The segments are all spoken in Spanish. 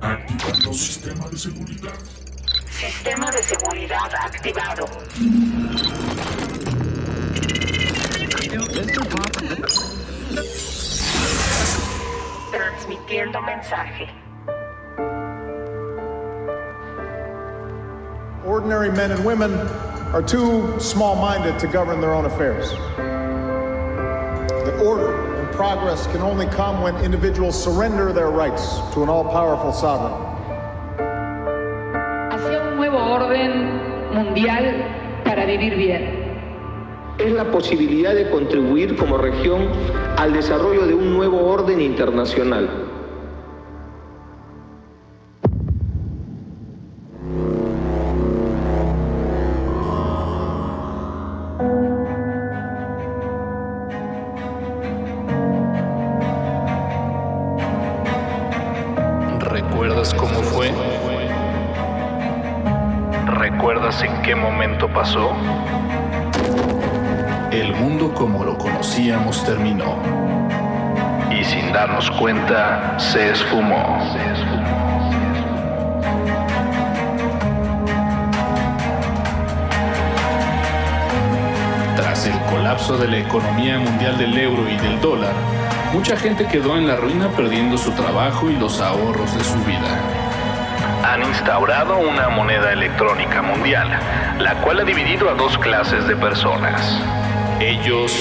Activando sistema de seguridad. Sistema de seguridad activado. Transmitiendo mensaje. Ordinary men and women are too small minded to govern their own affairs. The order and progress can only come when individuals surrender their rights to an all powerful sovereign. hacia un nuevo orden mundial para vivir bien. es la posibilidad de contribuir como región al desarrollo de un nuevo orden internacional. ¿Recuerdas en qué momento pasó? El mundo como lo conocíamos terminó. Y sin darnos cuenta, se esfumó. Tras el colapso de la economía mundial del euro y del dólar, mucha gente quedó en la ruina perdiendo su trabajo y los ahorros de su vida. Han instaurado una moneda electrónica mundial, la cual ha dividido a dos clases de personas. Ellos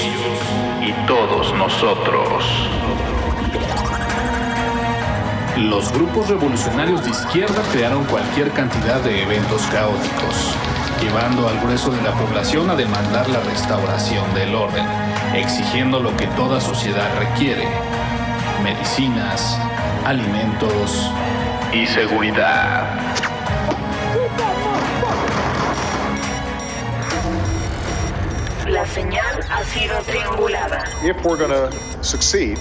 y todos nosotros. Los grupos revolucionarios de izquierda crearon cualquier cantidad de eventos caóticos, llevando al grueso de la población a demandar la restauración del orden, exigiendo lo que toda sociedad requiere, medicinas, alimentos y seguridad. La señal ha sido triangulada. If we're going to succeed,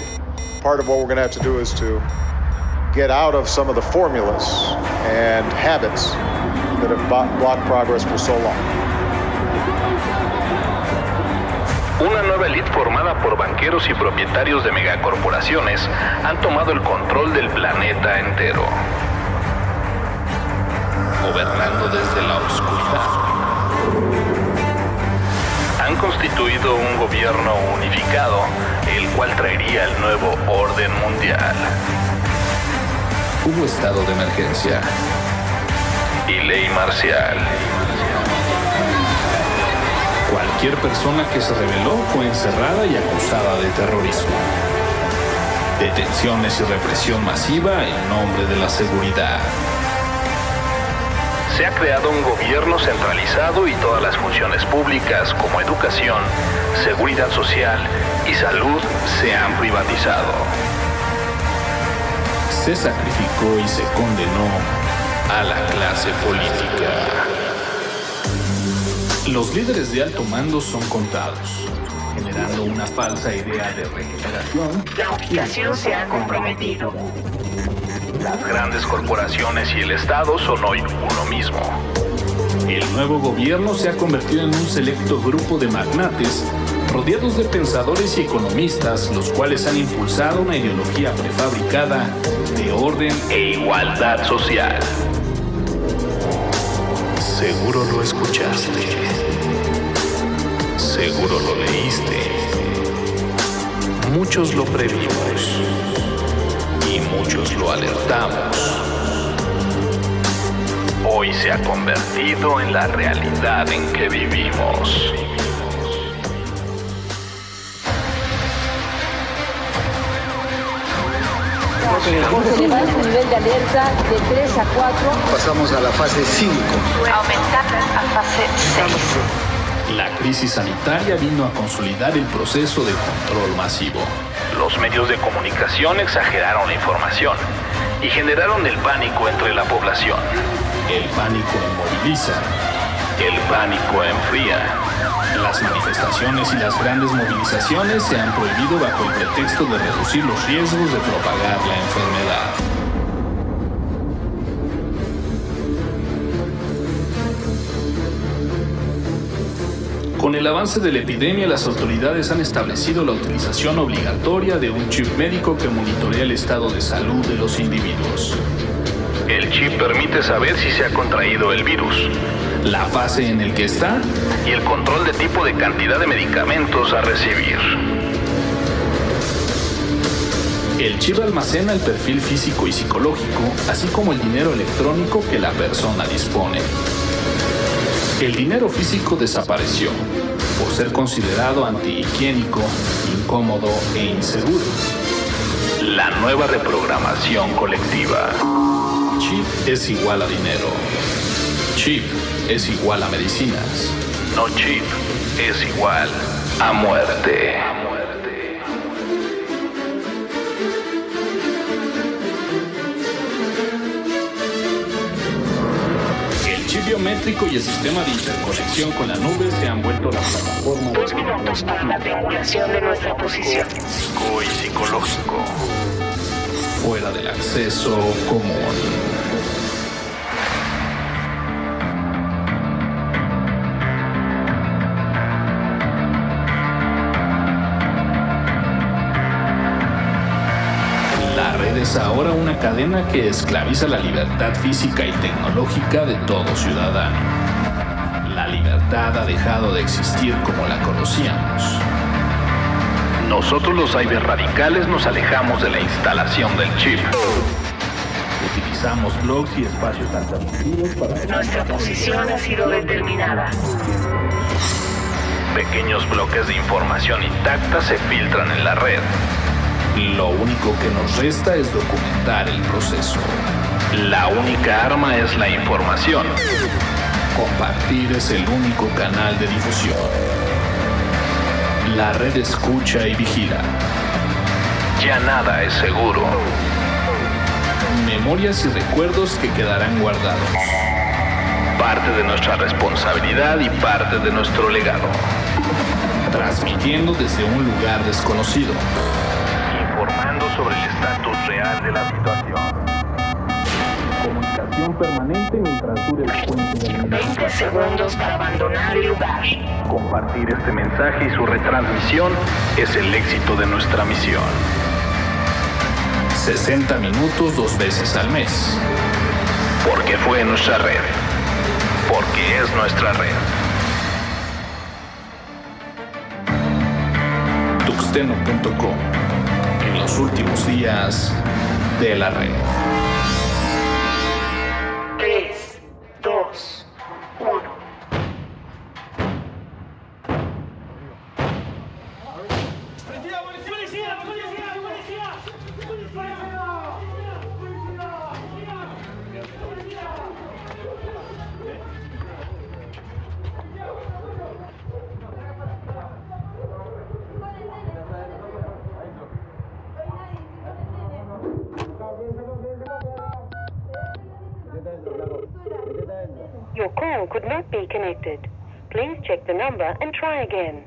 part of what we're going to have to do is to get out of some of the formulas and habits that have blocked progress for so long. Una nueva elite formada por banqueros y propietarios de megacorporaciones han tomado el control del planeta entero. Gobernando desde la oscuridad. Han constituido un gobierno unificado, el cual traería el nuevo orden mundial. Hubo estado de emergencia y ley marcial. Cualquier persona que se rebeló fue encerrada y acusada de terrorismo. Detenciones y represión masiva en nombre de la seguridad. Se ha creado un gobierno centralizado y todas las funciones públicas como educación, seguridad social y salud se han privatizado. Se sacrificó y se condenó a la clase política. Los líderes de alto mando son contados, generando una falsa idea de regeneración. La unificación se ha comprometido. Las grandes corporaciones y el Estado son hoy uno mismo. El nuevo gobierno se ha convertido en un selecto grupo de magnates rodeados de pensadores y economistas, los cuales han impulsado una ideología prefabricada de orden e igualdad social. Seguro lo escuchaste. Seguro lo leíste. Muchos lo previmos y muchos lo alertamos. Hoy se ha convertido en la realidad en que vivimos. Su nivel de alerta de 3 a 4. Pasamos a la fase 5. Aumentar a fase 6. La crisis sanitaria vino a consolidar el proceso de control masivo. Los medios de comunicación exageraron la información y generaron el pánico entre la población. El pánico inmoviliza. El pánico enfría. Las manifestaciones y las grandes movilizaciones se han prohibido bajo el pretexto de reducir los riesgos de propagar la enfermedad. Con el avance de la epidemia, las autoridades han establecido la utilización obligatoria de un chip médico que monitorea el estado de salud de los individuos. El chip permite saber si se ha contraído el virus, la fase en el que está y el control de tipo de cantidad de medicamentos a recibir. El chip almacena el perfil físico y psicológico, así como el dinero electrónico que la persona dispone. El dinero físico desapareció por ser considerado antihigiénico, incómodo e inseguro. La nueva reprogramación colectiva. Chip es igual a dinero. Chip es igual a medicinas. No chip es igual a muerte. El chip biométrico y el sistema de interconexión con la nube se han vuelto la plataforma Dos minutos para la triangulación de nuestra posición. físico y psicológico fuera del acceso común. Es ahora una cadena que esclaviza la libertad física y tecnológica de todo ciudadano. La libertad ha dejado de existir como la conocíamos. Nosotros los cyberradicales nos alejamos de la instalación del chip. Utilizamos blogs y espacios alternativos para Nuestra posición ha sido determinada. pequeños bloques de información intacta se filtran en la red. Lo único que nos resta es documentar el proceso. La única arma es la información. Compartir es el único canal de difusión. La red escucha y vigila. Ya nada es seguro. Memorias y recuerdos que quedarán guardados. Parte de nuestra responsabilidad y parte de nuestro legado. Transmitiendo desde un lugar desconocido. Informando sobre el estatus real de la situación. Comunicación permanente mientras dure el puente del 20 segundos para abandonar el lugar. Compartir este mensaje y su retransmisión es el éxito de nuestra misión. 60 minutos dos veces al mes. Porque fue nuestra red. Porque es nuestra red. Tuxteno.com. Los últimos días de la red. Your call could not be connected. Please check the number and try again.